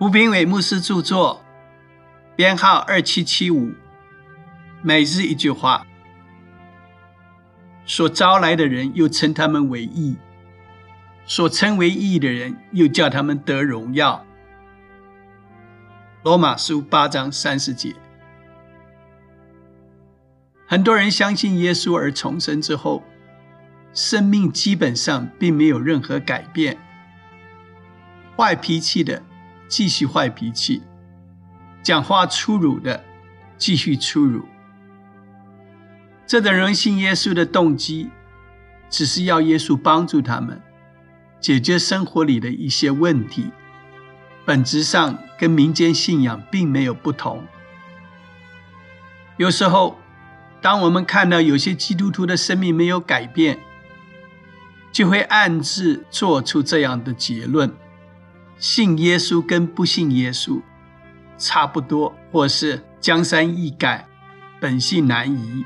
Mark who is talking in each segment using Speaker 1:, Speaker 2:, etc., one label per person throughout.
Speaker 1: 吴炳伟牧师著作，编号二七七五。每日一句话：所招来的人，又称他们为义；所称为义的人，又叫他们得荣耀。罗马书八章三十节。很多人相信耶稣而重生之后，生命基本上并没有任何改变。坏脾气的。继续坏脾气，讲话粗鲁的继续粗鲁。这等人信耶稣的动机，只是要耶稣帮助他们解决生活里的一些问题，本质上跟民间信仰并没有不同。有时候，当我们看到有些基督徒的生命没有改变，就会暗自做出这样的结论。信耶稣跟不信耶稣差不多，或是江山易改，本性难移。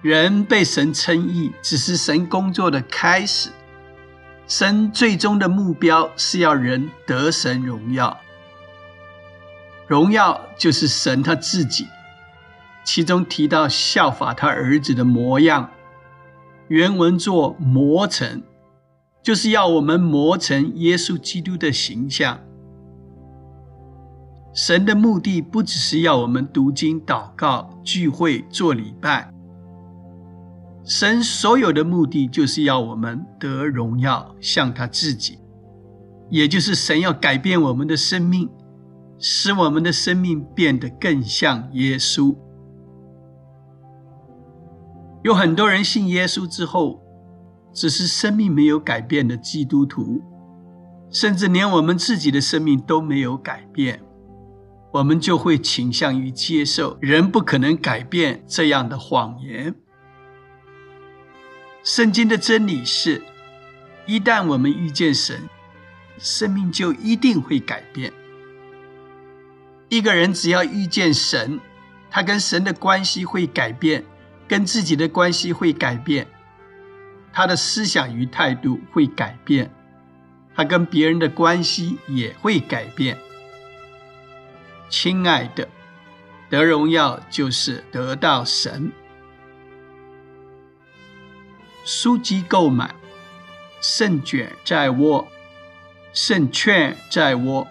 Speaker 1: 人被神称义，只是神工作的开始。神最终的目标是要人得神荣耀，荣耀就是神他自己。其中提到效法他儿子的模样，原文作磨成。就是要我们磨成耶稣基督的形象。神的目的不只是要我们读经、祷告、聚会、做礼拜。神所有的目的就是要我们得荣耀，像他自己。也就是神要改变我们的生命，使我们的生命变得更像耶稣。有很多人信耶稣之后。只是生命没有改变的基督徒，甚至连我们自己的生命都没有改变，我们就会倾向于接受人不可能改变这样的谎言。圣经的真理是：一旦我们遇见神，生命就一定会改变。一个人只要遇见神，他跟神的关系会改变，跟自己的关系会改变。他的思想与态度会改变，他跟别人的关系也会改变。亲爱的，得荣耀就是得到神。书籍购买，胜券在握，胜券在握。